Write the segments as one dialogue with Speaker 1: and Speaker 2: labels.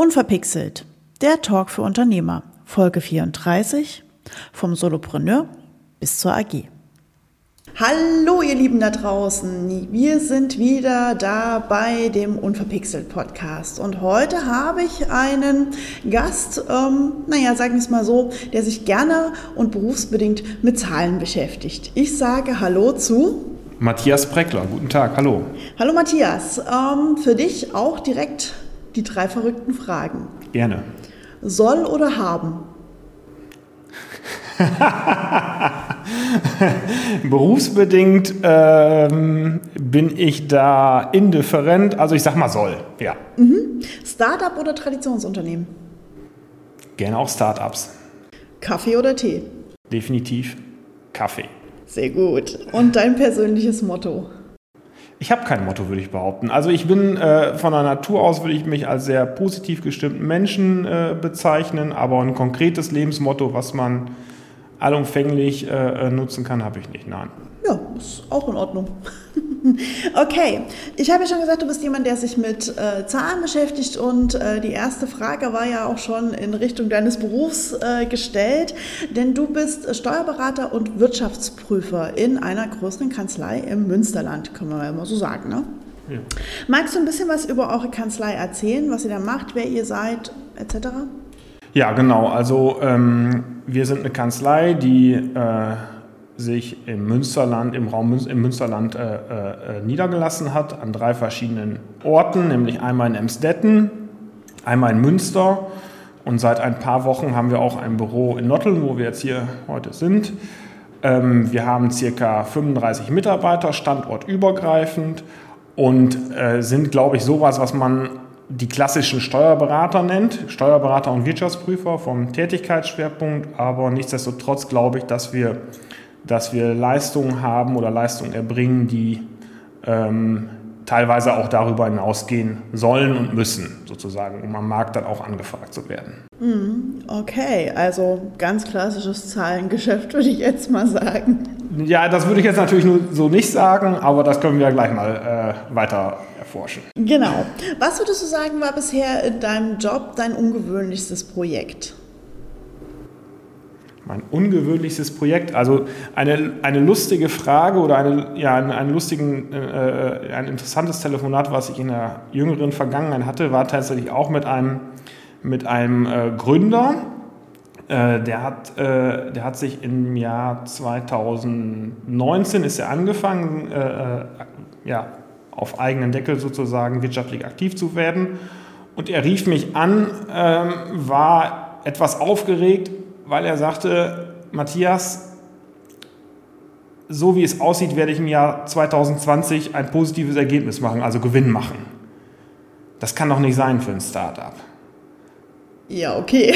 Speaker 1: Unverpixelt, der Talk für Unternehmer, Folge 34, vom Solopreneur bis zur AG. Hallo ihr Lieben da draußen, wir sind wieder da bei dem Unverpixelt Podcast und heute habe ich einen Gast, ähm, naja, sagen wir es mal so, der sich gerne und berufsbedingt mit Zahlen beschäftigt. Ich sage Hallo zu
Speaker 2: Matthias Breckler, guten Tag, hallo.
Speaker 1: Hallo Matthias, ähm, für dich auch direkt die drei verrückten Fragen.
Speaker 2: Gerne.
Speaker 1: Soll oder haben?
Speaker 2: Berufsbedingt ähm, bin ich da indifferent, also ich sag mal soll, ja.
Speaker 1: Mhm. Startup oder Traditionsunternehmen?
Speaker 2: Gerne auch Startups.
Speaker 1: Kaffee oder Tee?
Speaker 2: Definitiv Kaffee.
Speaker 1: Sehr gut. Und dein persönliches Motto?
Speaker 2: Ich habe kein Motto, würde ich behaupten. Also ich bin äh, von der Natur aus, würde ich mich als sehr positiv gestimmten Menschen äh, bezeichnen, aber ein konkretes Lebensmotto, was man allumfänglich äh, äh nutzen kann, habe ich nicht. Nein.
Speaker 1: Ja, ist auch in Ordnung. okay, ich habe ja schon gesagt, du bist jemand, der sich mit äh, Zahlen beschäftigt und äh, die erste Frage war ja auch schon in Richtung deines Berufs äh, gestellt, denn du bist Steuerberater und Wirtschaftsprüfer in einer größeren Kanzlei im Münsterland, können wir ja mal so sagen, ne? Ja. Magst du ein bisschen was über eure Kanzlei erzählen, was ihr da macht, wer ihr seid, etc.?
Speaker 2: Ja, genau. Also ähm, wir sind eine Kanzlei, die äh, sich im Münsterland, im Raum im Münsterland äh, äh, niedergelassen hat, an drei verschiedenen Orten, nämlich einmal in Emsdetten, einmal in Münster und seit ein paar Wochen haben wir auch ein Büro in Notteln, wo wir jetzt hier heute sind. Ähm, wir haben circa 35 Mitarbeiter, standortübergreifend und äh, sind, glaube ich, sowas, was man die klassischen Steuerberater nennt, Steuerberater und Wirtschaftsprüfer vom Tätigkeitsschwerpunkt, aber nichtsdestotrotz glaube ich, dass wir dass wir Leistungen haben oder Leistungen erbringen, die ähm, teilweise auch darüber hinausgehen sollen und müssen, sozusagen, um am Markt dann auch angefragt zu werden.
Speaker 1: Hm, okay, also ganz klassisches Zahlengeschäft würde ich jetzt mal sagen.
Speaker 2: Ja, das würde ich jetzt natürlich nur so nicht sagen, aber das können wir ja gleich mal äh, weiter erforschen.
Speaker 1: Genau. Was würdest du sagen, war bisher in deinem Job dein ungewöhnlichstes Projekt?
Speaker 2: Mein ungewöhnlichstes Projekt, also eine, eine lustige Frage oder eine, ja, ein, ein, lustigen, äh, ein interessantes Telefonat, was ich in der jüngeren Vergangenheit hatte, war tatsächlich auch mit einem, mit einem äh, Gründer. Äh, der, hat, äh, der hat sich im Jahr 2019 ist er angefangen, äh, äh, ja, auf eigenen Deckel sozusagen wirtschaftlich aktiv zu werden. Und er rief mich an, ähm, war etwas aufgeregt, weil er sagte, Matthias, so wie es aussieht, werde ich im Jahr 2020 ein positives Ergebnis machen, also Gewinn machen. Das kann doch nicht sein für ein Startup.
Speaker 1: Ja, okay.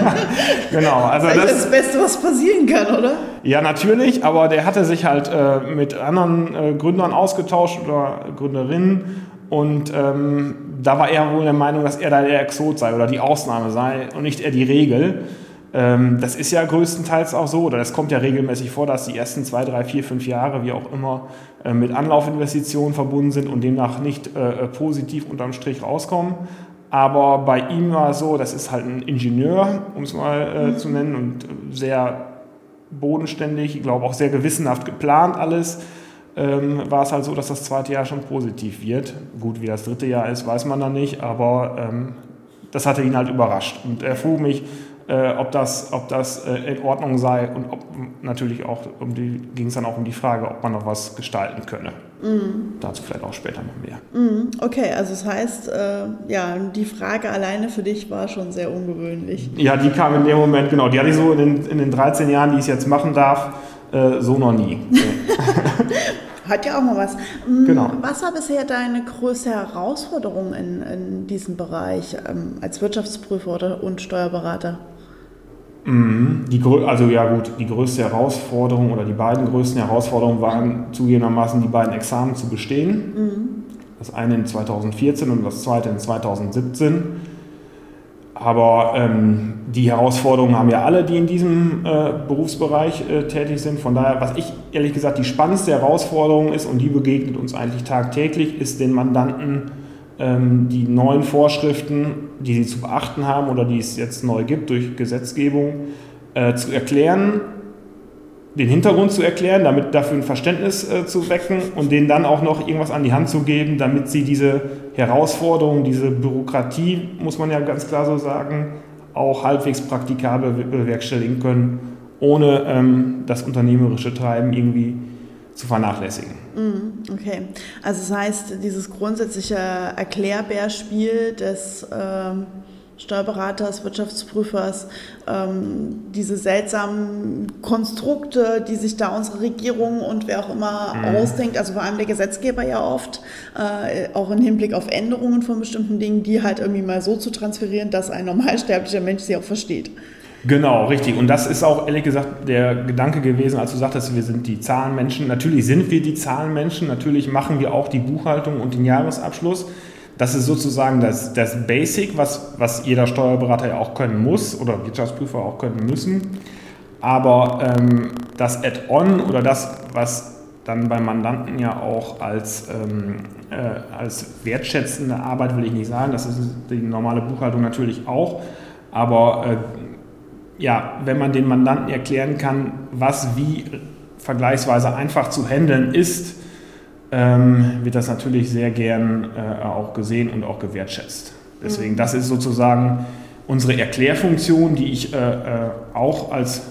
Speaker 2: genau, also
Speaker 1: das ist das Beste, was passieren kann, oder?
Speaker 2: Ja, natürlich, aber der hatte sich halt äh, mit anderen äh, Gründern ausgetauscht oder Gründerinnen und ähm, da war er wohl der Meinung, dass er da der Exot sei oder die Ausnahme sei und nicht er die Regel. Ähm, das ist ja größtenteils auch so, oder das kommt ja regelmäßig vor, dass die ersten zwei, drei, vier, fünf Jahre, wie auch immer, äh, mit Anlaufinvestitionen verbunden sind und demnach nicht äh, positiv unterm Strich rauskommen. Aber bei ihm war es so, das ist halt ein Ingenieur, um es mal äh, mhm. zu nennen, und sehr bodenständig, ich glaube auch sehr gewissenhaft geplant alles. Ähm, war es halt so, dass das zweite Jahr schon positiv wird. Gut, wie das dritte Jahr ist, weiß man dann nicht, aber ähm, das hatte ihn halt überrascht. Und er frug mich, äh, ob das, ob das äh, in Ordnung sei und ob natürlich auch um die ging es dann auch um die Frage, ob man noch was gestalten könne. Mhm. Dazu vielleicht auch später noch mehr.
Speaker 1: Mhm. Okay, also das heißt, äh, ja, die Frage alleine für dich war schon sehr ungewöhnlich.
Speaker 2: Ja, die kam in dem Moment, genau, die hatte ich so in den, in den 13 Jahren, die ich es jetzt machen darf, äh, so noch nie.
Speaker 1: Hat ja auch mal was. Mm, genau. Was war bisher deine größte Herausforderung in, in diesem Bereich ähm, als Wirtschaftsprüfer oder, und Steuerberater?
Speaker 2: Mhm. Die, also ja gut, die größte Herausforderung oder die beiden größten Herausforderungen waren zugegebenermaßen die beiden Examen zu bestehen. Mhm. Das eine in 2014 und das zweite in 2017. Aber ähm, die Herausforderungen haben ja alle, die in diesem äh, Berufsbereich äh, tätig sind. Von daher, was ich ehrlich gesagt die spannendste Herausforderung ist, und die begegnet uns eigentlich tagtäglich, ist den Mandanten die neuen Vorschriften, die sie zu beachten haben oder die es jetzt neu gibt durch Gesetzgebung, äh, zu erklären, den Hintergrund zu erklären, damit dafür ein Verständnis äh, zu wecken und denen dann auch noch irgendwas an die Hand zu geben, damit sie diese Herausforderungen, diese Bürokratie, muss man ja ganz klar so sagen, auch halbwegs praktikabel bewerkstelligen können, ohne ähm, das unternehmerische Treiben irgendwie zu vernachlässigen.
Speaker 1: Mm, okay, also das heißt, dieses grundsätzliche Erklärbärspiel des ähm Steuerberaters, Wirtschaftsprüfers, ähm, diese seltsamen Konstrukte, die sich da unsere Regierung und wer auch immer mhm. ausdenkt, also vor allem der Gesetzgeber ja oft, äh, auch im Hinblick auf Änderungen von bestimmten Dingen, die halt irgendwie mal so zu transferieren, dass ein normalsterblicher Mensch sie auch versteht.
Speaker 2: Genau, richtig. Und das ist auch ehrlich gesagt der Gedanke gewesen, als du sagtest, wir sind die Zahlenmenschen. Natürlich sind wir die Zahlenmenschen, natürlich machen wir auch die Buchhaltung und den Jahresabschluss. Das ist sozusagen das, das Basic, was, was jeder Steuerberater ja auch können muss oder Wirtschaftsprüfer auch können müssen. Aber ähm, das Add-on oder das, was dann beim Mandanten ja auch als, ähm, äh, als wertschätzende Arbeit, will ich nicht sagen, das ist die normale Buchhaltung natürlich auch, aber äh, ja, wenn man den Mandanten erklären kann, was wie vergleichsweise einfach zu handeln ist, ähm, wird das natürlich sehr gern äh, auch gesehen und auch gewertschätzt. Deswegen, mhm. das ist sozusagen unsere Erklärfunktion, die ich äh, äh, auch als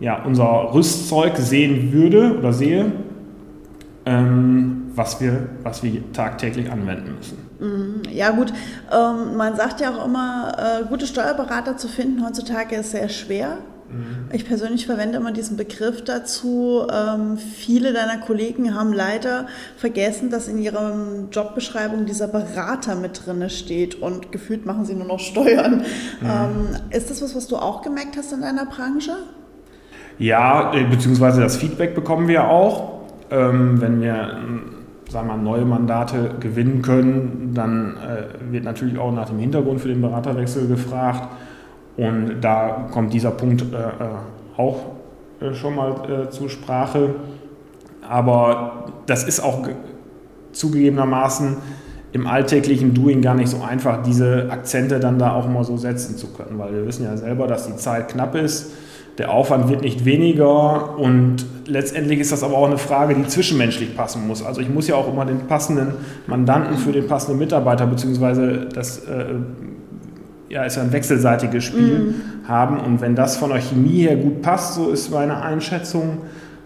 Speaker 2: ja, unser Rüstzeug sehen würde oder sehe, ähm, was, wir, was wir tagtäglich anwenden müssen.
Speaker 1: Mhm. Ja gut, ähm, man sagt ja auch immer, äh, gute Steuerberater zu finden heutzutage ist sehr schwer. Mhm. Ich persönlich verwende immer diesen Begriff dazu. Ähm, viele deiner Kollegen haben leider vergessen, dass in ihrer Jobbeschreibung dieser Berater mit drin steht und gefühlt machen sie nur noch Steuern. Mhm. Ähm, ist das was, was du auch gemerkt hast in deiner Branche?
Speaker 2: Ja, äh, beziehungsweise das Feedback bekommen wir auch. Ähm, wenn wir sagen wir, neue Mandate gewinnen können, dann äh, wird natürlich auch nach dem Hintergrund für den Beraterwechsel gefragt. Und da kommt dieser Punkt äh, äh auch äh, schon mal äh, zur Sprache. Aber das ist auch zugegebenermaßen im alltäglichen Doing gar nicht so einfach, diese Akzente dann da auch mal so setzen zu können, weil wir wissen ja selber, dass die Zeit knapp ist. Der Aufwand wird nicht weniger und letztendlich ist das aber auch eine Frage, die zwischenmenschlich passen muss. Also ich muss ja auch immer den passenden Mandanten für den passenden Mitarbeiter beziehungsweise das äh, ja, ist ja ein wechselseitiges Spiel mhm. haben. Und wenn das von der Chemie her gut passt, so ist meine Einschätzung,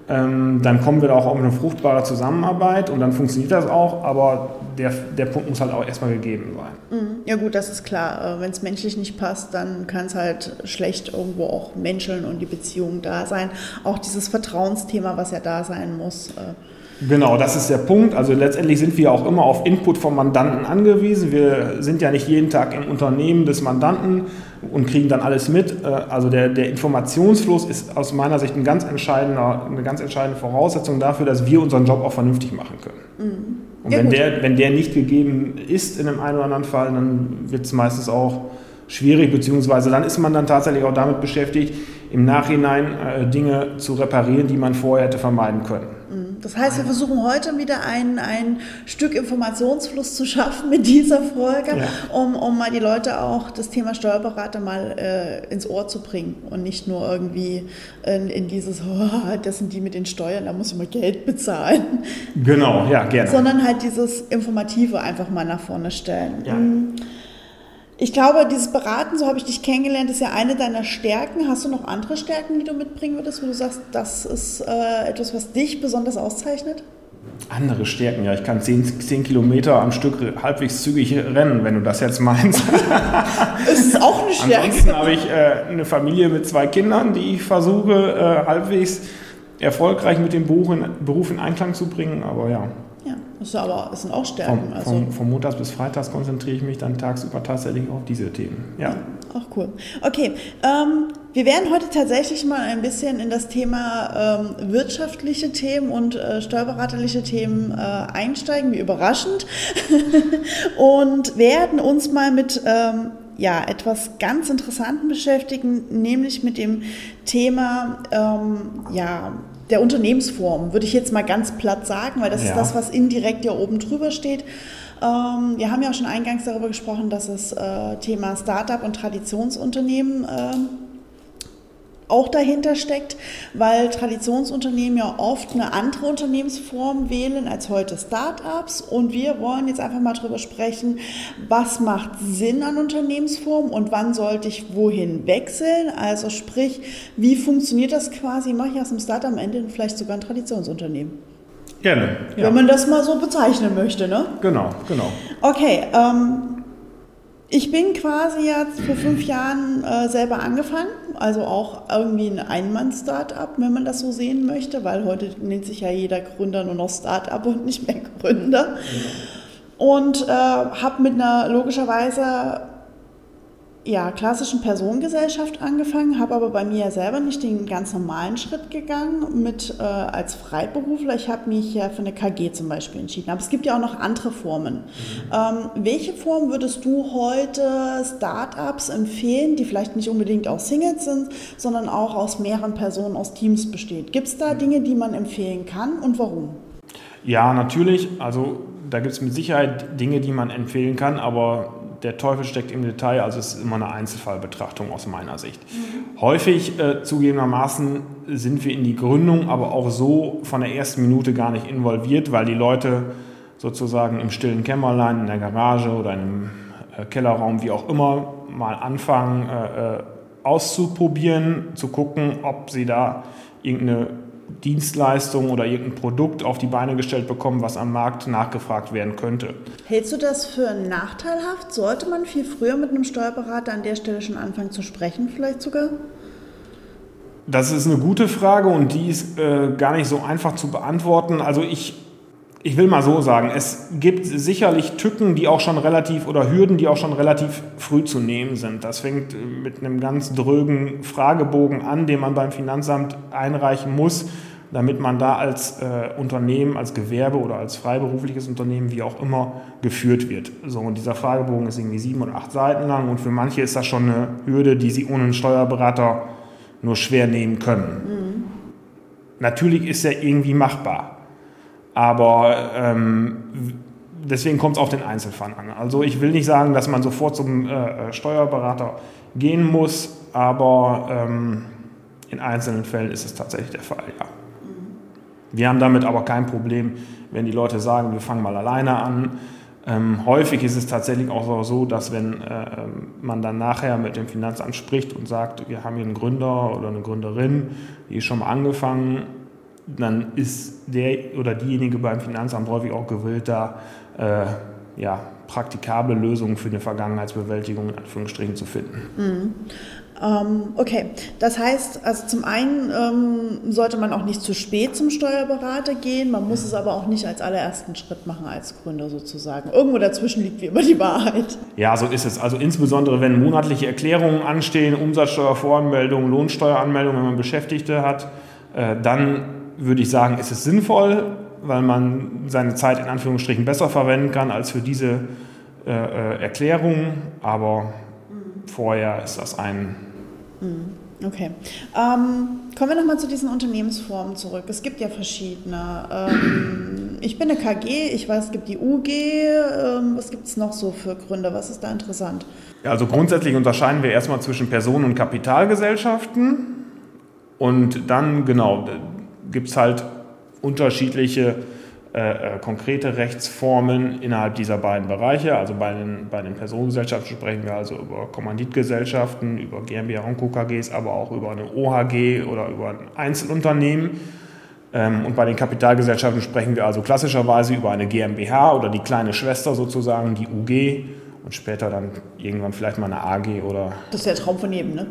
Speaker 2: ähm, dann kommen wir da auch auf eine fruchtbare Zusammenarbeit und dann funktioniert das auch, aber der, der Punkt muss halt auch erstmal gegeben sein.
Speaker 1: Mhm. Ja gut, das ist klar. Äh, wenn es menschlich nicht passt, dann kann es halt schlecht irgendwo auch menscheln und die Beziehung da sein. Auch dieses Vertrauensthema, was ja da sein muss. Äh,
Speaker 2: Genau, das ist der Punkt. Also letztendlich sind wir auch immer auf Input vom Mandanten angewiesen. Wir sind ja nicht jeden Tag im Unternehmen des Mandanten und kriegen dann alles mit. Äh, also der, der Informationsfluss ist aus meiner Sicht ein ganz eine ganz entscheidende Voraussetzung dafür, dass wir unseren Job auch vernünftig machen können. Mhm. Und ja, wenn, der, wenn der nicht gegeben ist in einem einen oder anderen Fall, dann wird es meistens auch schwierig, beziehungsweise dann ist man dann tatsächlich auch damit beschäftigt, im Nachhinein äh, Dinge zu reparieren, die man vorher hätte vermeiden können.
Speaker 1: Mhm. Das heißt, wir versuchen heute wieder ein, ein Stück Informationsfluss zu schaffen mit dieser Folge, ja. um, um mal die Leute auch das Thema Steuerberater mal äh, ins Ohr zu bringen und nicht nur irgendwie in, in dieses, oh, das sind die mit den Steuern, da muss ich mal Geld bezahlen.
Speaker 2: Genau, ja, gerne.
Speaker 1: Sondern halt dieses Informative einfach mal nach vorne stellen. Ja. Ich glaube, dieses Beraten, so habe ich dich kennengelernt, ist ja eine deiner Stärken. Hast du noch andere Stärken, die du mitbringen würdest, wo du sagst, das ist äh, etwas, was dich besonders auszeichnet?
Speaker 2: Andere Stärken, ja. Ich kann 10, 10 Kilometer am Stück halbwegs zügig rennen, wenn du das jetzt meinst.
Speaker 1: das ist auch eine Stärke.
Speaker 2: Ansonsten habe ich äh, eine Familie mit zwei Kindern, die ich versuche, äh, halbwegs erfolgreich mit dem Beruf in, Beruf in Einklang zu bringen. Aber ja,
Speaker 1: das ist aber, das sind auch Stärken.
Speaker 2: Vom, also. vom, vom Montags bis Freitags konzentriere ich mich dann tagsüber tatsächlich auf diese Themen. Ja.
Speaker 1: auch cool. Okay, ähm, wir werden heute tatsächlich mal ein bisschen in das Thema ähm, wirtschaftliche Themen und äh, steuerberaterliche Themen äh, einsteigen, wie überraschend. und werden uns mal mit ähm, ja, etwas ganz Interessanten beschäftigen, nämlich mit dem Thema ähm, ja, der Unternehmensform, würde ich jetzt mal ganz platt sagen, weil das ja. ist das, was indirekt ja oben drüber steht. Ähm, wir haben ja auch schon eingangs darüber gesprochen, dass das äh, Thema Startup und Traditionsunternehmen äh, auch dahinter steckt, weil Traditionsunternehmen ja oft eine andere Unternehmensform wählen als heute Startups. Und wir wollen jetzt einfach mal darüber sprechen, was macht Sinn an Unternehmensformen und wann sollte ich wohin wechseln. Also sprich, wie funktioniert das quasi? Mache ich aus dem Startup am Ende vielleicht sogar ein Traditionsunternehmen?
Speaker 2: Gerne.
Speaker 1: Ja. Wenn man das mal so bezeichnen möchte, ne?
Speaker 2: Genau, genau.
Speaker 1: Okay, ähm, ich bin quasi jetzt vor fünf Jahren äh, selber angefangen, also auch irgendwie ein Einmann-Startup, wenn man das so sehen möchte, weil heute nennt sich ja jeder Gründer nur noch Startup und nicht mehr Gründer. Mhm. Und äh, habe mit einer logischerweise ja, klassischen Personengesellschaft angefangen, habe aber bei mir selber nicht den ganz normalen Schritt gegangen mit äh, als Freiberufler. Ich habe mich ja für eine KG zum Beispiel entschieden. Aber es gibt ja auch noch andere Formen. Mhm. Ähm, welche Form würdest du heute Startups empfehlen, die vielleicht nicht unbedingt auch Singles sind, sondern auch aus mehreren Personen, aus Teams besteht? Gibt es da mhm. Dinge, die man empfehlen kann und warum?
Speaker 2: Ja, natürlich. Also da gibt es mit Sicherheit Dinge, die man empfehlen kann, aber der Teufel steckt im Detail, also es ist immer eine Einzelfallbetrachtung aus meiner Sicht. Mhm. Häufig äh, zugegebenermaßen sind wir in die Gründung aber auch so von der ersten Minute gar nicht involviert, weil die Leute sozusagen im stillen Kämmerlein, in der Garage oder einem äh, Kellerraum, wie auch immer, mal anfangen äh, äh auszuprobieren, zu gucken, ob sie da irgendeine Dienstleistung oder irgendein Produkt auf die Beine gestellt bekommen, was am Markt nachgefragt werden könnte.
Speaker 1: Hältst du das für nachteilhaft? Sollte man viel früher mit einem Steuerberater an der Stelle schon anfangen zu sprechen, vielleicht sogar?
Speaker 2: Das ist eine gute Frage und die ist äh, gar nicht so einfach zu beantworten. Also ich ich will mal so sagen, es gibt sicherlich Tücken, die auch schon relativ oder Hürden, die auch schon relativ früh zu nehmen sind. Das fängt mit einem ganz drögen Fragebogen an, den man beim Finanzamt einreichen muss, damit man da als äh, Unternehmen, als Gewerbe oder als freiberufliches Unternehmen, wie auch immer, geführt wird. So, und dieser Fragebogen ist irgendwie sieben oder acht Seiten lang und für manche ist das schon eine Hürde, die sie ohne einen Steuerberater nur schwer nehmen können. Mhm. Natürlich ist er irgendwie machbar. Aber ähm, deswegen kommt es auf den Einzelfall an. Also ich will nicht sagen, dass man sofort zum äh, Steuerberater gehen muss, aber ähm, in einzelnen Fällen ist es tatsächlich der Fall, ja. Wir haben damit aber kein Problem, wenn die Leute sagen, wir fangen mal alleine an. Ähm, häufig ist es tatsächlich auch so, dass wenn äh, man dann nachher mit dem Finanzamt spricht und sagt, wir haben hier einen Gründer oder eine Gründerin, die ist schon mal angefangen, dann ist der oder diejenige beim Finanzamt häufig auch gewillt, da äh, ja, praktikable Lösungen für eine Vergangenheitsbewältigung in Anführungsstrichen zu finden.
Speaker 1: Mhm. Ähm, okay, das heißt, also zum einen ähm, sollte man auch nicht zu spät zum Steuerberater gehen, man muss es aber auch nicht als allerersten Schritt machen als Gründer sozusagen. Irgendwo dazwischen liegt wie immer die Wahrheit.
Speaker 2: Ja, so ist es. Also insbesondere wenn monatliche Erklärungen anstehen, Umsatzsteuervoranmeldungen, Lohnsteueranmeldungen, wenn man Beschäftigte hat, äh, dann würde ich sagen, ist es sinnvoll, weil man seine Zeit in Anführungsstrichen besser verwenden kann als für diese äh, äh Erklärung. Aber vorher ist das ein.
Speaker 1: Mhm. Okay. Ähm, kommen wir nochmal zu diesen Unternehmensformen zurück. Es gibt ja verschiedene. Ähm, ich bin eine KG, ich weiß, es gibt die UG. Ähm, was gibt es noch so für Gründe? Was ist da interessant?
Speaker 2: Ja, also grundsätzlich unterscheiden wir erstmal zwischen Personen- und Kapitalgesellschaften. Und dann, genau, gibt es halt unterschiedliche äh, äh, konkrete Rechtsformen innerhalb dieser beiden Bereiche. Also bei den, bei den Personengesellschaften sprechen wir also über Kommanditgesellschaften, über GmbH und Co. KGs, aber auch über eine OHG oder über ein Einzelunternehmen. Ähm, und bei den Kapitalgesellschaften sprechen wir also klassischerweise über eine GmbH oder die kleine Schwester sozusagen, die UG und später dann irgendwann vielleicht mal eine AG oder.
Speaker 1: Das ist der Traum von jedem, ne?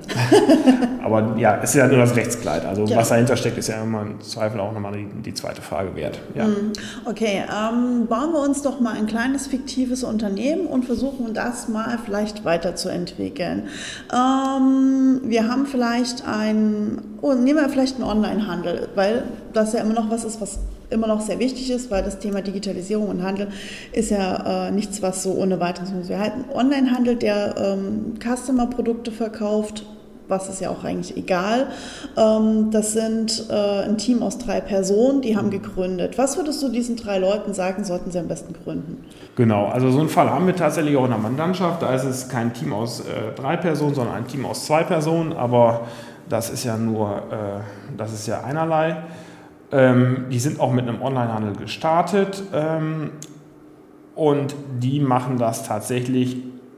Speaker 2: Aber ja, es ist ja nur das Rechtskleid. Also ja. was dahinter steckt, ist ja immer im Zweifel auch nochmal die, die zweite Frage wert. Ja. Mhm.
Speaker 1: Okay, ähm, bauen wir uns doch mal ein kleines fiktives Unternehmen und versuchen das mal vielleicht weiterzuentwickeln. Ähm, wir haben vielleicht ein, oh, nehmen wir vielleicht einen Onlinehandel, weil das ja immer noch was ist, was immer noch sehr wichtig ist, weil das Thema Digitalisierung und Handel ist ja äh, nichts, was so ohne weiteres muss. Wir halten Onlinehandel, der ähm, Customer-Produkte verkauft, was ist ja auch eigentlich egal. Ähm, das sind äh, ein Team aus drei Personen, die haben gegründet. Was würdest du diesen drei Leuten sagen, sollten sie am besten gründen?
Speaker 2: Genau, also so einen Fall haben wir tatsächlich auch in der Mandantschaft. Da ist es kein Team aus äh, drei Personen, sondern ein Team aus zwei Personen. Aber das ist ja nur, äh, das ist ja einerlei. Ähm, die sind auch mit einem Onlinehandel gestartet ähm, und die machen das tatsächlich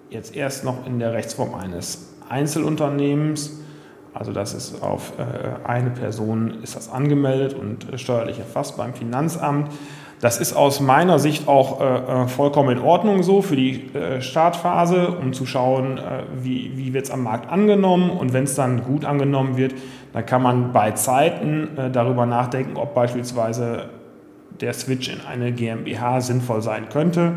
Speaker 2: jetzt erst noch in der Rechtsform eines Einzelunternehmens. Also das ist auf äh, eine Person ist das angemeldet und äh, steuerlich erfasst beim Finanzamt. Das ist aus meiner Sicht auch äh, äh vollkommen in Ordnung so für die äh, Startphase, um zu schauen, äh, wie, wie wird es am Markt angenommen. Und wenn es dann gut angenommen wird, dann kann man bei Zeiten äh, darüber nachdenken, ob beispielsweise der Switch in eine GmbH sinnvoll sein könnte.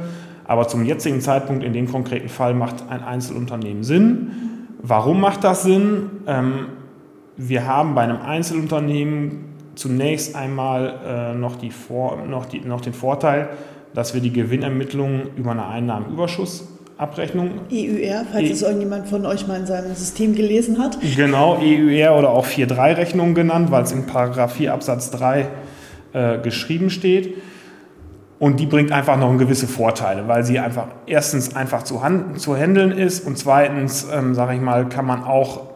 Speaker 2: Aber zum jetzigen Zeitpunkt in dem konkreten Fall macht ein Einzelunternehmen Sinn. Warum macht das Sinn? Ähm, wir haben bei einem Einzelunternehmen zunächst einmal äh, noch, die Vor noch, die, noch den Vorteil, dass wir die Gewinnermittlung über eine Einnahmenüberschussabrechnung.
Speaker 1: EUR, falls e es irgendjemand von euch mal in seinem System gelesen hat.
Speaker 2: Genau, EUR oder auch 4.3-Rechnung genannt, weil es in Paragraph 4 Absatz 3 äh, geschrieben steht. Und die bringt einfach noch gewisse Vorteile, weil sie einfach erstens einfach zu, zu handeln ist und zweitens, ähm, sage ich mal, kann man auch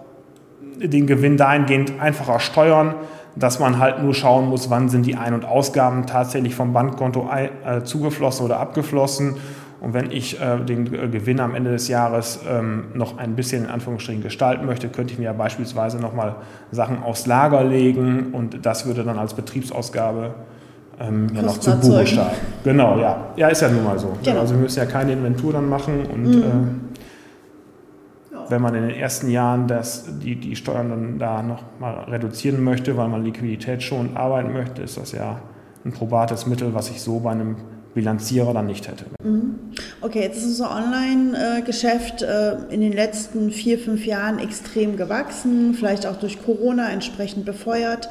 Speaker 2: den Gewinn dahingehend einfacher steuern, dass man halt nur schauen muss, wann sind die Ein- und Ausgaben tatsächlich vom Bankkonto äh, zugeflossen oder abgeflossen. Und wenn ich äh, den Gewinn am Ende des Jahres ähm, noch ein bisschen in Anführungsstrichen gestalten möchte, könnte ich mir ja beispielsweise nochmal Sachen aufs Lager legen und das würde dann als Betriebsausgabe ähm, ja noch zu Buche starten. Genau, ja. Ja, ist ja nun mal so. Genau. Also wir müssen ja keine Inventur dann machen und mhm. äh, wenn man in den ersten Jahren das, die, die Steuern dann da noch mal reduzieren möchte, weil man Liquidität schon arbeiten möchte, ist das ja ein probates Mittel, was ich so bei einem Bilanzierer dann nicht hätte.
Speaker 1: Mhm. Okay, jetzt ist unser Online-Geschäft äh, in den letzten vier, fünf Jahren extrem gewachsen, vielleicht auch durch Corona entsprechend befeuert.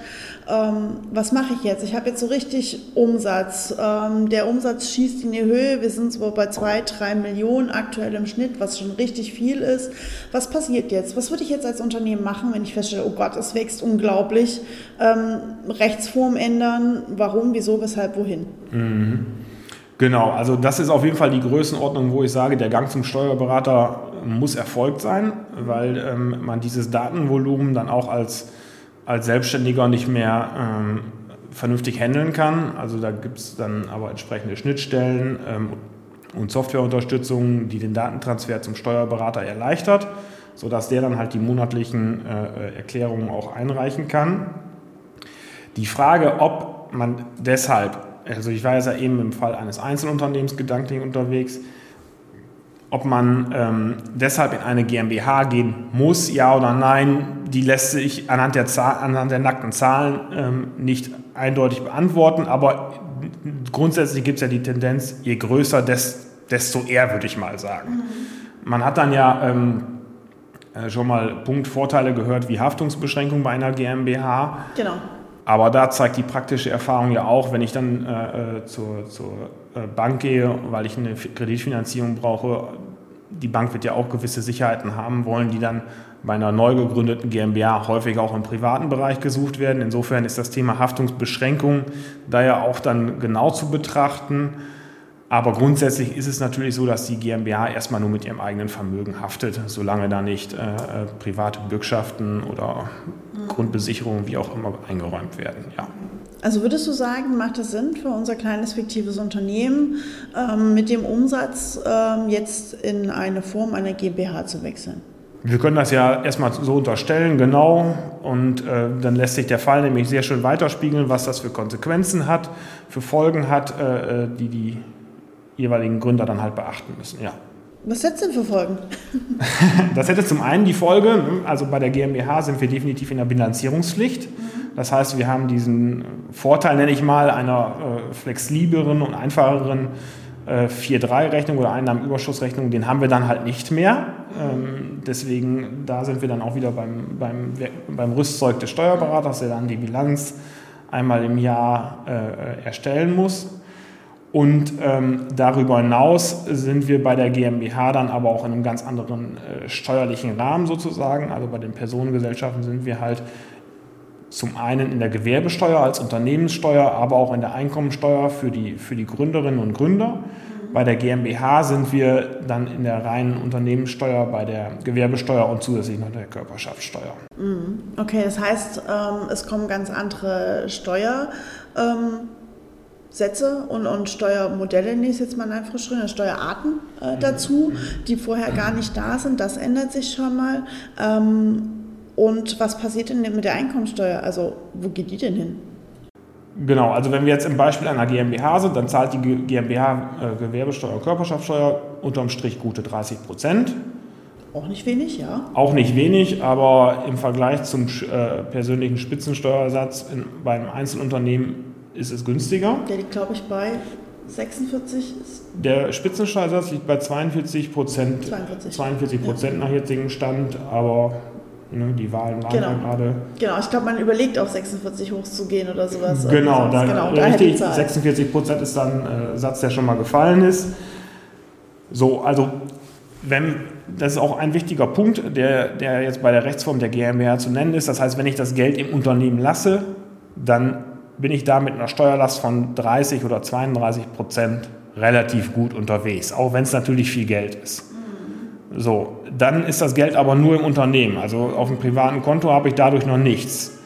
Speaker 1: Ähm, was mache ich jetzt? Ich habe jetzt so richtig Umsatz. Ähm, der Umsatz schießt in die Höhe. Wir sind so bei zwei, drei Millionen aktuell im Schnitt, was schon richtig viel ist. Was passiert jetzt? Was würde ich jetzt als Unternehmen machen, wenn ich feststelle, oh Gott, es wächst unglaublich? Ähm, Rechtsform ändern. Warum, wieso, weshalb, wohin?
Speaker 2: Mhm. Genau, also das ist auf jeden Fall die Größenordnung, wo ich sage, der Gang zum Steuerberater muss erfolgt sein, weil ähm, man dieses Datenvolumen dann auch als, als Selbstständiger nicht mehr ähm, vernünftig handeln kann. Also da gibt es dann aber entsprechende Schnittstellen ähm, und Softwareunterstützung, die den Datentransfer zum Steuerberater erleichtert, sodass der dann halt die monatlichen äh, Erklärungen auch einreichen kann. Die Frage, ob man deshalb also ich war ja eben im Fall eines Einzelunternehmens gedanklich unterwegs, ob man ähm, deshalb in eine GmbH gehen muss, ja oder nein, die lässt sich anhand der, Zahl, anhand der nackten Zahlen ähm, nicht eindeutig beantworten, aber grundsätzlich gibt es ja die Tendenz, je größer, desto eher, würde ich mal sagen. Mhm. Man hat dann ja ähm, äh, schon mal Punktvorteile gehört wie Haftungsbeschränkung bei einer GmbH.
Speaker 1: Genau.
Speaker 2: Aber da zeigt die praktische Erfahrung ja auch, wenn ich dann äh, äh zur, zur äh, Bank gehe, weil ich eine Kreditfinanzierung brauche, die Bank wird ja auch gewisse Sicherheiten haben wollen, die dann bei einer neu gegründeten GmbH häufig auch im privaten Bereich gesucht werden. Insofern ist das Thema Haftungsbeschränkung da ja auch dann genau zu betrachten. Aber grundsätzlich ist es natürlich so, dass die GmbH erstmal nur mit ihrem eigenen Vermögen haftet, solange da nicht äh, private Bürgschaften oder mhm. Grundbesicherungen, wie auch immer, eingeräumt werden. Ja.
Speaker 1: Also würdest du sagen, macht es Sinn für unser kleines fiktives Unternehmen ähm, mit dem Umsatz ähm, jetzt in eine Form einer GmbH zu wechseln?
Speaker 2: Wir können das ja erstmal so unterstellen, genau, und äh, dann lässt sich der Fall nämlich sehr schön weiterspiegeln, was das für Konsequenzen hat, für Folgen hat, äh, äh die die jeweiligen Gründer dann halt beachten müssen. Ja.
Speaker 1: Was hätte es denn für Folgen?
Speaker 2: das hätte zum einen die Folge, ne, also bei der GmbH sind wir definitiv in der Bilanzierungspflicht. Das heißt, wir haben diesen Vorteil, nenne ich mal, einer äh, flexibleren und einfacheren äh, 4-3-Rechnung oder Einnahmenüberschussrechnung, den haben wir dann halt nicht mehr. Ähm, deswegen, da sind wir dann auch wieder beim, beim, beim Rüstzeug des Steuerberaters, der dann die Bilanz einmal im Jahr äh, erstellen muss. Und ähm, darüber hinaus sind wir bei der GmbH dann aber auch in einem ganz anderen äh, steuerlichen Rahmen sozusagen. Also bei den Personengesellschaften sind wir halt zum einen in der Gewerbesteuer als Unternehmenssteuer, aber auch in der Einkommensteuer für die, für die Gründerinnen und Gründer. Bei der GmbH sind wir dann in der reinen Unternehmenssteuer, bei der Gewerbesteuer und zusätzlich noch der Körperschaftssteuer.
Speaker 1: Mhm. Okay, das heißt, ähm, es kommen ganz andere Steuer. Sätze und, und Steuermodelle, nenne ich jetzt mal in Anführungsstrichen, Steuerarten äh, dazu, die vorher gar nicht da sind. Das ändert sich schon mal. Ähm, und was passiert denn mit der Einkommensteuer? Also wo geht die denn hin?
Speaker 2: Genau, also wenn wir jetzt im Beispiel einer GmbH sind, dann zahlt die GmbH äh, Gewerbesteuer und Körperschaftssteuer unterm Strich gute 30 Prozent.
Speaker 1: Auch nicht wenig, ja.
Speaker 2: Auch nicht wenig, aber im Vergleich zum äh, persönlichen Spitzensteuersatz in, beim Einzelunternehmen ist es günstiger.
Speaker 1: Der liegt, glaube ich, bei 46.
Speaker 2: Der Spitzensteuersatz liegt bei 42 Prozent. 42. 42 Prozent ja. nach jetzigem Stand, aber ne, die Wahlen waren
Speaker 1: genau.
Speaker 2: ja gerade.
Speaker 1: Genau, ich glaube, man überlegt auch 46 hochzugehen oder sowas.
Speaker 2: Genau, da, genau richtig, 46 Prozent ist dann ein äh, Satz, der schon mal gefallen ist. So, also wenn, das ist auch ein wichtiger Punkt, der, der jetzt bei der Rechtsform der GmbH zu nennen ist. Das heißt, wenn ich das Geld im Unternehmen lasse, dann bin ich da mit einer Steuerlast von 30 oder 32 Prozent relativ gut unterwegs, auch wenn es natürlich viel Geld ist. So, dann ist das Geld aber nur im Unternehmen. Also auf dem privaten Konto habe ich dadurch noch nichts.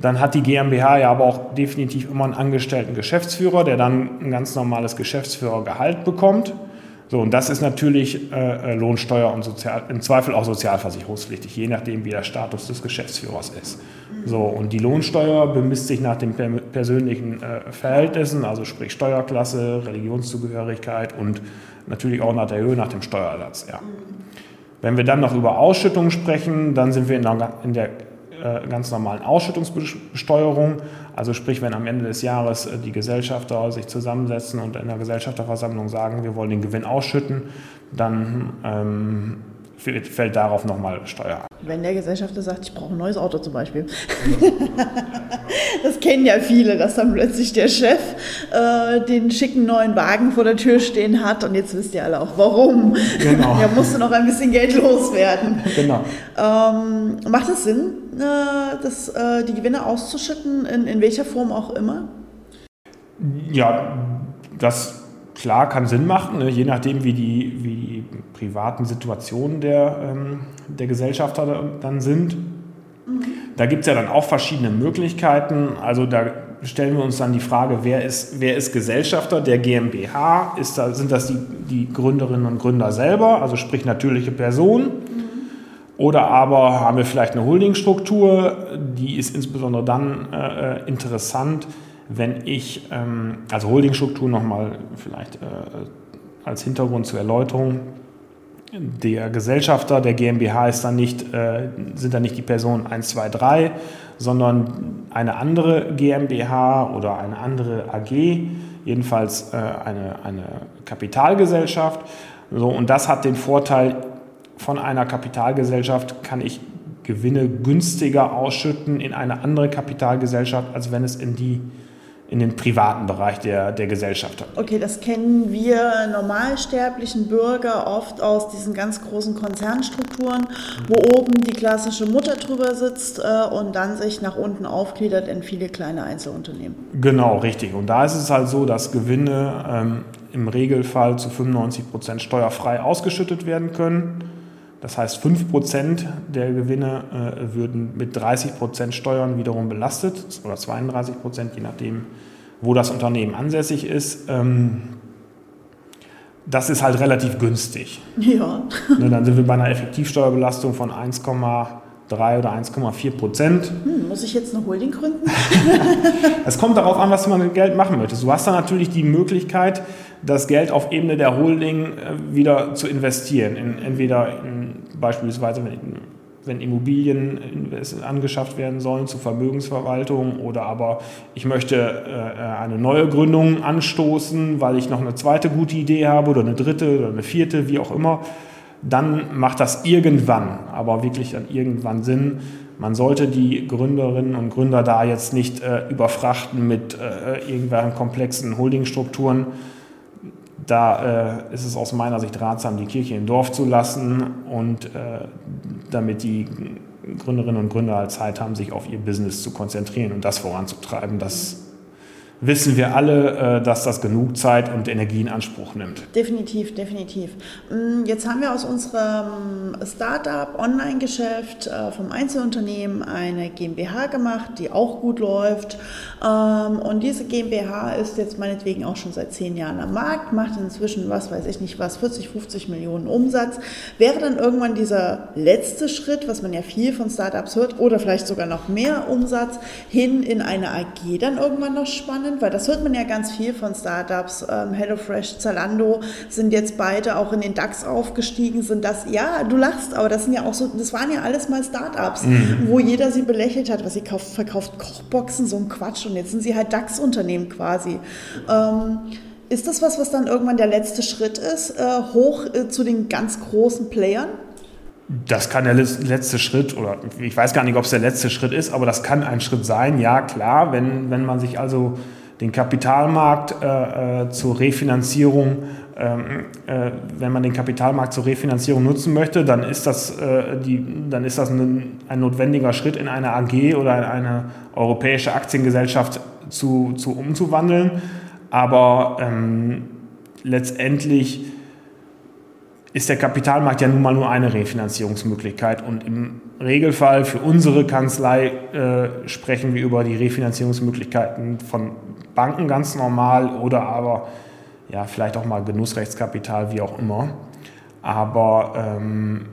Speaker 2: Dann hat die GmbH ja aber auch definitiv immer einen angestellten Geschäftsführer, der dann ein ganz normales Geschäftsführergehalt bekommt. So, und das ist natürlich äh, äh Lohnsteuer und Sozial, im Zweifel auch sozialversicherungspflichtig, je nachdem, wie der Status des Geschäftsführers ist. So, und die Lohnsteuer bemisst sich nach den persönlichen äh, Verhältnissen, also sprich Steuerklasse, Religionszugehörigkeit und natürlich auch nach der Höhe, nach dem Steuersatz. Ja. Wenn wir dann noch über Ausschüttungen sprechen, dann sind wir in der, in der äh, ganz normalen Ausschüttungsbesteuerung. Also sprich, wenn am Ende des Jahres äh, die Gesellschafter sich zusammensetzen und in der Gesellschafterversammlung sagen, wir wollen den Gewinn ausschütten, dann ähm, fällt darauf nochmal Steuer ab.
Speaker 1: Wenn der Gesellschafter sagt, ich brauche ein neues Auto zum Beispiel. das kennen ja viele, dass dann plötzlich der Chef äh, den schicken neuen Wagen vor der Tür stehen hat und jetzt wisst ihr alle auch warum. Genau. er musste noch ein bisschen Geld loswerden. Genau. Ähm, macht es Sinn, äh, das, äh, die Gewinne auszuschütten, in, in welcher Form auch immer?
Speaker 2: Ja, das klar kann Sinn machen, ne? je nachdem, wie die, wie die privaten Situationen der, ähm, der Gesellschafter dann sind. Mhm. Da gibt es ja dann auch verschiedene Möglichkeiten. Also da stellen wir uns dann die Frage, wer ist, wer ist Gesellschafter der GmbH? Ist da, sind das die, die Gründerinnen und Gründer selber, also sprich natürliche Personen? Mhm. Oder aber haben wir vielleicht eine Holdingstruktur, die ist insbesondere dann äh, äh interessant, wenn ich, ähm, also Holdingstruktur nochmal vielleicht äh, als Hintergrund zur Erläuterung, der Gesellschafter der GmbH ist dann nicht, äh, sind dann nicht die Personen 1, 2, 3, sondern eine andere GmbH oder eine andere AG, jedenfalls äh, eine, eine Kapitalgesellschaft. So, und das hat den Vorteil, von einer Kapitalgesellschaft kann ich Gewinne günstiger ausschütten in eine andere Kapitalgesellschaft, als wenn es in die in den privaten Bereich der, der Gesellschaft.
Speaker 1: Okay, das kennen wir normalsterblichen Bürger oft aus diesen ganz großen Konzernstrukturen, wo oben die klassische Mutter drüber sitzt äh, und dann sich nach unten aufgliedert in viele kleine Einzelunternehmen.
Speaker 2: Genau, richtig. Und da ist es halt so, dass Gewinne ähm, im Regelfall zu 95 Prozent steuerfrei ausgeschüttet werden können. Das heißt, 5% der Gewinne äh, würden mit 30% Steuern wiederum belastet oder 32%, je nachdem, wo das Unternehmen ansässig ist. Ähm, das ist halt relativ günstig. Ja. Ne, dann sind wir bei einer Effektivsteuerbelastung von 1,3 oder 1,4 Prozent.
Speaker 1: Hm, muss ich jetzt eine Holding gründen?
Speaker 2: es kommt darauf an, was du mit Geld machen möchtest. Du hast dann natürlich die Möglichkeit, das Geld auf Ebene der Holding äh, wieder zu investieren. In, entweder in, beispielsweise, wenn, wenn Immobilien angeschafft werden sollen zur Vermögensverwaltung oder aber ich möchte äh, eine neue Gründung anstoßen, weil ich noch eine zweite gute Idee habe oder eine dritte oder eine vierte, wie auch immer, dann macht das irgendwann, aber wirklich dann irgendwann Sinn. Man sollte die Gründerinnen und Gründer da jetzt nicht äh, überfrachten mit äh, irgendwelchen komplexen Holdingstrukturen, da äh, ist es aus meiner Sicht ratsam, die Kirche im Dorf zu lassen und äh, damit die Gründerinnen und Gründer Zeit haben, sich auf ihr Business zu konzentrieren und das voranzutreiben. Das wissen wir alle, äh, dass das genug Zeit und Energie in Anspruch nimmt.
Speaker 1: Definitiv, definitiv. Mm, jetzt haben wir aus unserem Startup, Online-Geschäft äh, vom Einzelunternehmen eine GmbH gemacht, die auch gut läuft. Ähm, und diese GmbH ist jetzt meinetwegen auch schon seit zehn Jahren am Markt, macht inzwischen, was weiß ich nicht was, 40, 50 Millionen Umsatz. Wäre dann irgendwann dieser letzte Schritt, was man ja viel von Startups hört, oder vielleicht sogar noch mehr Umsatz, hin in eine AG dann irgendwann noch spannend? Sind, weil das hört man ja ganz viel von Startups. Ähm, HelloFresh, Zalando sind jetzt beide auch in den DAX aufgestiegen. Sind das, ja, du lachst, aber das sind ja auch so, das waren ja alles mal Startups, mhm. wo jeder sie belächelt hat, was sie kauft, verkauft Kochboxen, so ein Quatsch. Und jetzt sind sie halt DAX-Unternehmen quasi. Ähm, ist das was, was dann irgendwann der letzte Schritt ist, äh, hoch äh, zu den ganz großen Playern?
Speaker 2: Das kann der letzte Schritt, oder ich weiß gar nicht, ob es der letzte Schritt ist, aber das kann ein Schritt sein, ja klar, wenn, wenn man sich also den Kapitalmarkt äh, äh, zur Refinanzierung, ähm, äh, wenn man den Kapitalmarkt zur Refinanzierung nutzen möchte, dann ist das, äh, die, dann ist das ein, ein, notwendiger Schritt in eine AG oder in eine europäische Aktiengesellschaft zu, zu umzuwandeln. Aber ähm, letztendlich ist der Kapitalmarkt ja nun mal nur eine Refinanzierungsmöglichkeit. Und im Regelfall für unsere Kanzlei äh, sprechen wir über die Refinanzierungsmöglichkeiten von Banken ganz normal oder aber ja, vielleicht auch mal Genussrechtskapital, wie auch immer. Aber ähm,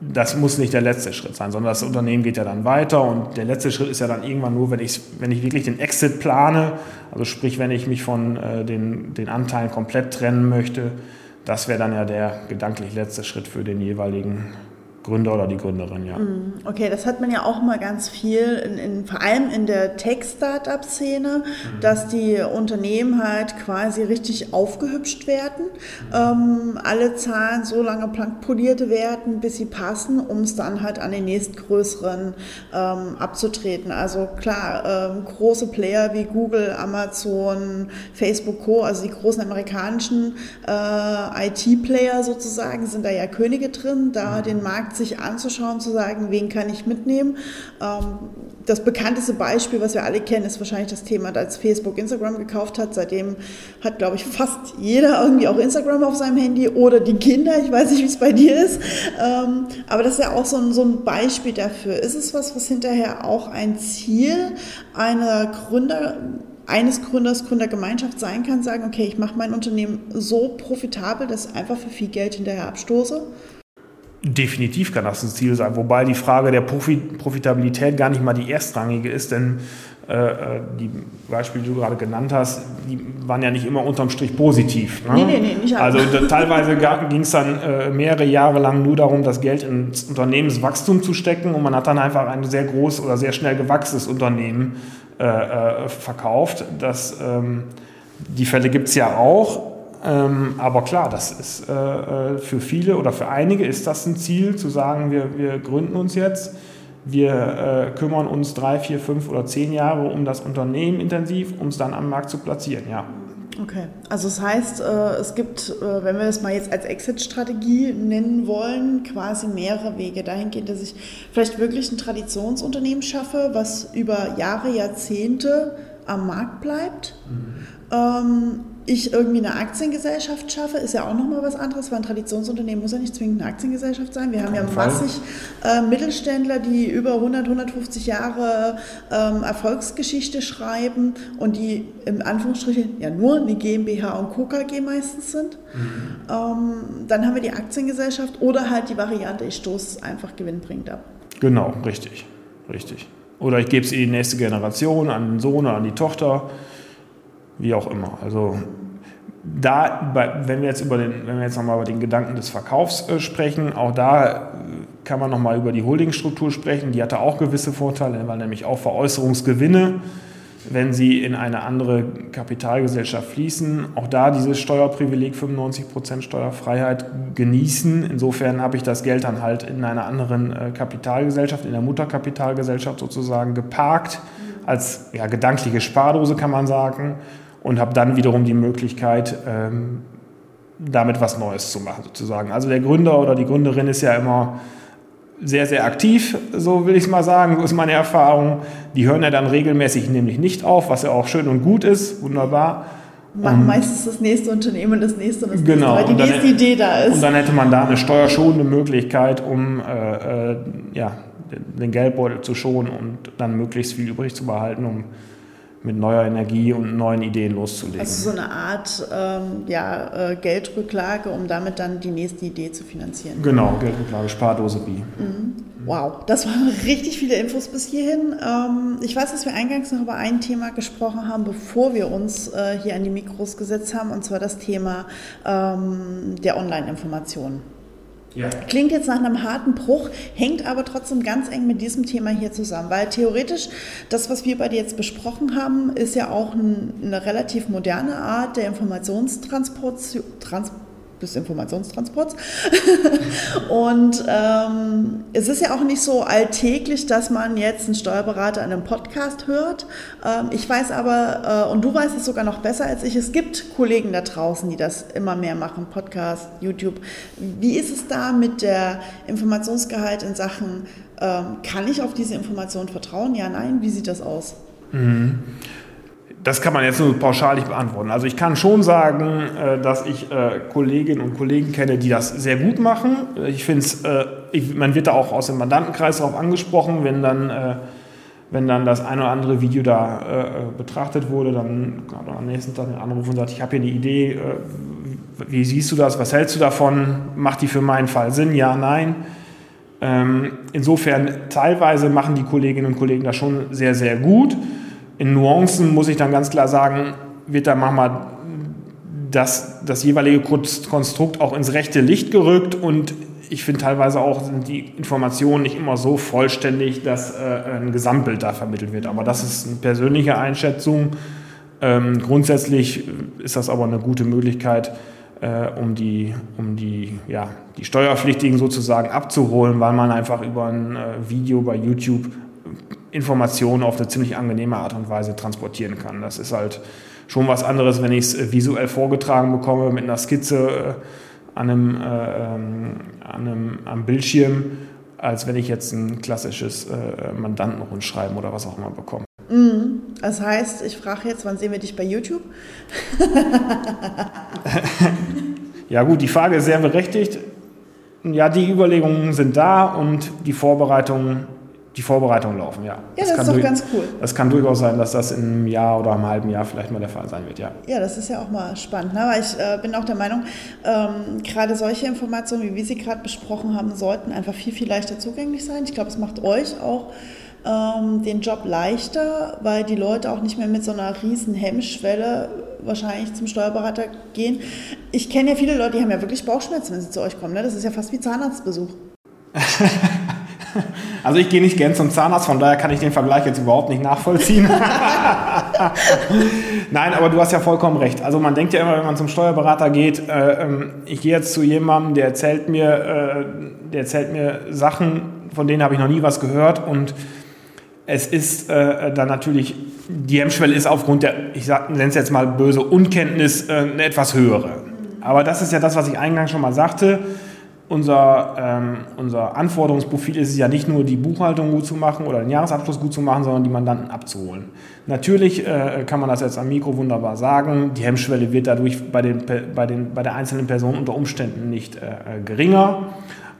Speaker 2: das muss nicht der letzte Schritt sein, sondern das Unternehmen geht ja dann weiter und der letzte Schritt ist ja dann irgendwann nur, wenn ich, wenn ich wirklich den Exit plane, also sprich, wenn ich mich von äh, den, den Anteilen komplett trennen möchte, das wäre dann ja der gedanklich letzte Schritt für den jeweiligen Gründer oder die Gründerin, ja. Mm,
Speaker 1: okay, das hat man ja auch mal ganz viel, in, in, vor allem in der Tech-Startup-Szene, mhm. dass die Unternehmen halt quasi richtig aufgehübscht werden, ähm, alle Zahlen so lange poliert werden, bis sie passen, um es dann halt an den nächstgrößeren ähm, abzutreten. Also klar, ähm, große Player wie Google, Amazon, Facebook Co., also die großen amerikanischen äh, IT-Player sozusagen, sind da ja Könige drin, da mhm. den Markt sich anzuschauen, zu sagen, wen kann ich mitnehmen. Ähm, das bekannteste Beispiel, was wir alle kennen, ist wahrscheinlich das Thema, als Facebook Instagram gekauft hat. Seitdem hat, glaube ich, fast jeder irgendwie auch Instagram auf seinem Handy oder die Kinder. Ich weiß nicht, wie es bei dir ist. Ähm, aber das ist ja auch so ein, so ein Beispiel dafür. Ist es was, was hinterher auch ein Ziel einer Gründer eines Gründers, Gründergemeinschaft sein kann, sagen, okay, ich mache mein Unternehmen so profitabel, dass ich einfach für viel Geld hinterher abstoße?
Speaker 2: Definitiv kann das ein Ziel sein, wobei die Frage der Profitabilität gar nicht mal die erstrangige ist, denn äh, äh, die Beispiele, die du gerade genannt hast, die waren ja nicht immer unterm Strich positiv. Ne? Nee, nee, nee, nicht Also teilweise ging es dann äh, mehrere Jahre lang nur darum, das Geld ins Unternehmenswachstum zu stecken und man hat dann einfach ein sehr groß oder sehr schnell gewachsenes Unternehmen äh, äh verkauft. Das, ähm, die Fälle gibt es ja auch, ähm, aber klar, das ist äh, äh, für viele oder für einige ist das ein Ziel, zu sagen, wir, wir gründen uns jetzt, wir äh, kümmern uns drei, vier, fünf oder zehn Jahre um das Unternehmen intensiv, um es dann am Markt zu platzieren, ja.
Speaker 1: Okay, also das heißt, äh, es gibt, äh, wenn wir das mal jetzt als Exit-Strategie nennen wollen, quasi mehrere Wege dahingehend, dass ich vielleicht wirklich ein Traditionsunternehmen schaffe, was über Jahre, Jahrzehnte am Markt bleibt. Mhm. Ähm, ich irgendwie eine Aktiengesellschaft schaffe, ist ja auch nochmal was anderes, weil ein Traditionsunternehmen muss ja nicht zwingend eine Aktiengesellschaft sein. Wir haben ja massig äh, Mittelständler, die über 100, 150 Jahre ähm, Erfolgsgeschichte schreiben und die im Anführungsstrichen ja nur eine GmbH und KKG meistens sind. Mhm. Ähm, dann haben wir die Aktiengesellschaft oder halt die Variante, ich stoße es einfach gewinnbringend ab.
Speaker 2: Genau, richtig, richtig. Oder ich gebe es in die nächste Generation, an den Sohn oder an die Tochter wie auch immer. Also da, wenn wir jetzt über den, wenn wir jetzt nochmal über den Gedanken des Verkaufs äh, sprechen, auch da äh, kann man nochmal über die Holdingstruktur sprechen. Die hatte auch gewisse Vorteile, weil nämlich auch Veräußerungsgewinne, wenn sie in eine andere Kapitalgesellschaft fließen, auch da dieses Steuerprivileg 95% Steuerfreiheit genießen. Insofern habe ich das Geld dann halt in einer anderen äh, Kapitalgesellschaft, in der Mutterkapitalgesellschaft sozusagen geparkt, als ja, gedankliche Spardose kann man sagen und habe dann wiederum die Möglichkeit, ähm, damit was Neues zu machen, sozusagen. Also der Gründer oder die Gründerin ist ja immer sehr, sehr aktiv, so will ich es mal sagen, so ist meine Erfahrung. Die hören ja dann regelmäßig nämlich nicht auf, was ja auch schön und gut ist, wunderbar.
Speaker 1: Machen meistens das nächste Unternehmen und das nächste und das
Speaker 2: genau,
Speaker 1: nächste, weil die nächste Idee da ist.
Speaker 2: Und dann hätte man da eine steuerschonende Möglichkeit, um äh, äh, ja, den Geldbeutel zu schonen und dann möglichst viel übrig zu behalten, um mit neuer Energie und neuen Ideen loszulegen.
Speaker 1: Also so eine Art ähm, ja, äh, Geldrücklage, um damit dann die nächste Idee zu finanzieren.
Speaker 2: Genau, Geldrücklage, Spardose B.
Speaker 1: Mhm. Wow, das waren richtig viele Infos bis hierhin. Ähm, ich weiß, dass wir eingangs noch über ein Thema gesprochen haben, bevor wir uns äh, hier an die Mikros gesetzt haben, und zwar das Thema ähm, der Online-Informationen. Ja. Klingt jetzt nach einem harten Bruch, hängt aber trotzdem ganz eng mit diesem Thema hier zusammen, weil theoretisch das, was wir bei dir jetzt besprochen haben, ist ja auch ein, eine relativ moderne Art der Informationstransport, Trans, des Informationstransports. und ähm, es ist ja auch nicht so alltäglich, dass man jetzt einen Steuerberater in einem Podcast hört. Ähm, ich weiß aber, äh, und du weißt es sogar noch besser als ich, es gibt Kollegen da draußen, die das immer mehr machen, Podcast, YouTube. Wie ist es da mit der Informationsgehalt in Sachen, ähm, kann ich auf diese Information vertrauen? Ja, nein, wie sieht das aus?
Speaker 2: Mhm das kann man jetzt nur pauschal nicht beantworten. Also ich kann schon sagen, äh, dass ich äh, Kolleginnen und Kollegen kenne, die das sehr gut machen. Ich finde es, äh, man wird da auch aus dem Mandantenkreis darauf angesprochen, wenn dann, wenn dann das ein oder andere Video da betrachtet wurde, dann kann am nächsten Tag den Anruf und sagt, ich habe hier eine Idee, wie siehst du das, was hältst du davon, macht die für meinen Fall Sinn, ja, nein. Ähm, insofern teilweise machen die Kolleginnen und Kollegen das schon sehr, sehr gut. In Nuancen muss ich dann ganz klar sagen, wird da manchmal das, das jeweilige Konstrukt auch ins rechte Licht gerückt und ich finde teilweise auch sind die Informationen nicht immer so vollständig, dass äh, ein Gesamtbild da vermittelt wird. Aber das ist eine persönliche Einschätzung. Ähm, grundsätzlich ist das aber eine gute Möglichkeit, äh, um, die, um die, ja, die Steuerpflichtigen sozusagen abzuholen, weil man einfach über ein äh, Video bei YouTube Informationen auf eine ziemlich angenehme Art und Weise transportieren kann. Das ist halt schon was anderes, wenn ich es äh, visuell vorgetragen bekomme mit einer Skizze äh, an einem, äh, ähm, an einem, am Bildschirm, als wenn ich jetzt ein klassisches äh, Mandantenrundschreiben oder was auch immer bekomme.
Speaker 1: Mhm. Das heißt, ich frage jetzt, wann sehen wir dich bei YouTube?
Speaker 2: ja gut, die Frage ist sehr berechtigt. Ja, die Überlegungen sind da und die Vorbereitungen die Vorbereitungen laufen, ja.
Speaker 1: Ja, das, das ist doch ganz cool.
Speaker 2: Das kann durchaus sein, dass das in einem Jahr oder einem halben Jahr vielleicht mal der Fall sein wird, ja.
Speaker 1: Ja, das ist ja auch mal spannend. Ne? Aber ich äh, bin auch der Meinung, ähm, gerade solche Informationen, wie wir sie gerade besprochen haben, sollten einfach viel, viel leichter zugänglich sein. Ich glaube, es macht euch auch ähm, den Job leichter, weil die Leute auch nicht mehr mit so einer riesen Hemmschwelle wahrscheinlich zum Steuerberater gehen. Ich kenne ja viele Leute, die haben ja wirklich Bauchschmerzen, wenn sie zu euch kommen. Ne? Das ist ja fast wie Zahnarztbesuch.
Speaker 2: Also ich gehe nicht gern zum Zahnarzt, von daher kann ich den Vergleich jetzt überhaupt nicht nachvollziehen. Nein, aber du hast ja vollkommen recht. Also man denkt ja immer, wenn man zum Steuerberater geht, äh, ähm, ich gehe jetzt zu jemandem, der erzählt mir, äh, der erzählt mir Sachen, von denen habe ich noch nie was gehört und es ist äh, dann natürlich, die Hemmschwelle ist aufgrund der, ich nenne es jetzt mal böse, Unkenntnis äh, eine etwas höhere. Aber das ist ja das, was ich eingangs schon mal sagte unser, ähm, unser Anforderungsprofil ist es ja nicht nur, die Buchhaltung gut zu machen oder den Jahresabschluss gut zu machen, sondern die Mandanten abzuholen. Natürlich äh, kann man das jetzt am Mikro wunderbar sagen, die Hemmschwelle wird dadurch bei, den, bei, den, bei der einzelnen Person unter Umständen nicht äh, äh geringer.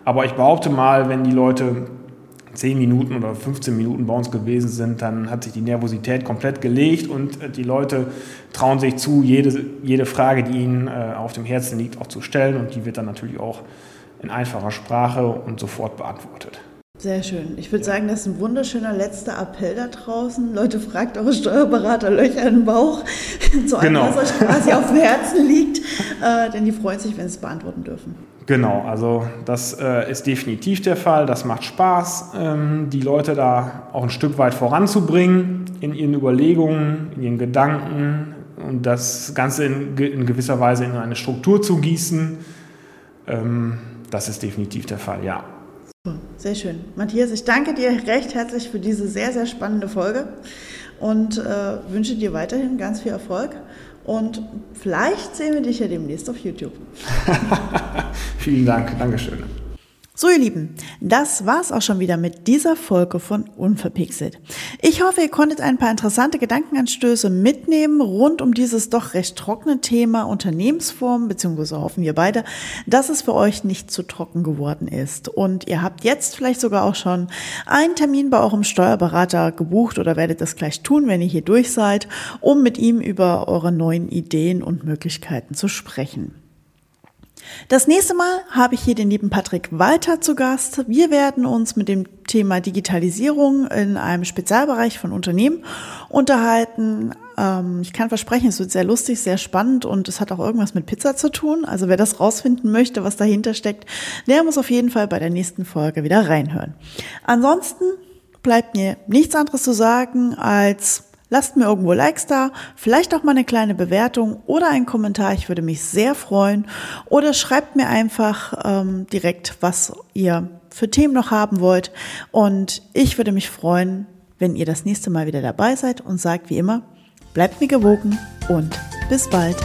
Speaker 2: Aber ich behaupte mal, wenn die Leute 10 Minuten oder 15 Minuten bei uns gewesen sind, dann hat sich die Nervosität komplett gelegt und äh, die Leute trauen sich zu, jede, jede Frage, die ihnen äh, auf dem Herzen liegt, auch zu stellen und die wird dann natürlich auch in einfacher Sprache und sofort beantwortet.
Speaker 1: Sehr schön. Ich würde ja. sagen, das ist ein wunderschöner letzter Appell da draußen. Leute, fragt eure Steuerberater Löcher im Bauch allem, genau. was euch quasi auf dem Herzen liegt, äh, denn die freuen sich, wenn sie es beantworten dürfen.
Speaker 2: Genau, also das äh, ist definitiv der Fall. Das macht Spaß, ähm, die Leute da auch ein Stück weit voranzubringen in ihren Überlegungen, in ihren Gedanken und das Ganze in, in gewisser Weise in eine Struktur zu gießen. Ähm, das ist definitiv der Fall, ja.
Speaker 1: Sehr schön. Matthias, ich danke dir recht herzlich für diese sehr, sehr spannende Folge und äh, wünsche dir weiterhin ganz viel Erfolg und vielleicht sehen wir dich ja demnächst auf YouTube.
Speaker 2: Vielen Dank, Dankeschön.
Speaker 1: So, ihr Lieben, das war's auch schon wieder mit dieser Folge von Unverpixelt. Ich hoffe, ihr konntet ein paar interessante Gedankenanstöße mitnehmen rund um dieses doch recht trockene Thema Unternehmensform, beziehungsweise hoffen wir beide, dass es für euch nicht zu trocken geworden ist. Und ihr habt jetzt vielleicht sogar auch schon einen Termin bei eurem Steuerberater gebucht oder werdet das gleich tun, wenn ihr hier durch seid, um mit ihm über eure neuen Ideen und Möglichkeiten zu sprechen. Das nächste Mal habe ich hier den lieben Patrick Walter zu Gast. Wir werden uns mit dem Thema Digitalisierung in einem Spezialbereich von Unternehmen unterhalten. Ähm, ich kann versprechen, es wird sehr lustig, sehr spannend und es hat auch irgendwas mit Pizza zu tun. Also wer das rausfinden möchte, was dahinter steckt, der muss auf jeden Fall bei der nächsten Folge wieder reinhören. Ansonsten bleibt mir nichts anderes zu sagen als Lasst mir irgendwo Likes da, vielleicht auch mal eine kleine Bewertung oder einen Kommentar. Ich würde mich sehr freuen. Oder schreibt mir einfach ähm, direkt, was ihr für Themen noch haben wollt. Und ich würde mich freuen, wenn ihr das nächste Mal wieder dabei seid und sagt wie immer, bleibt mir gewogen und bis bald.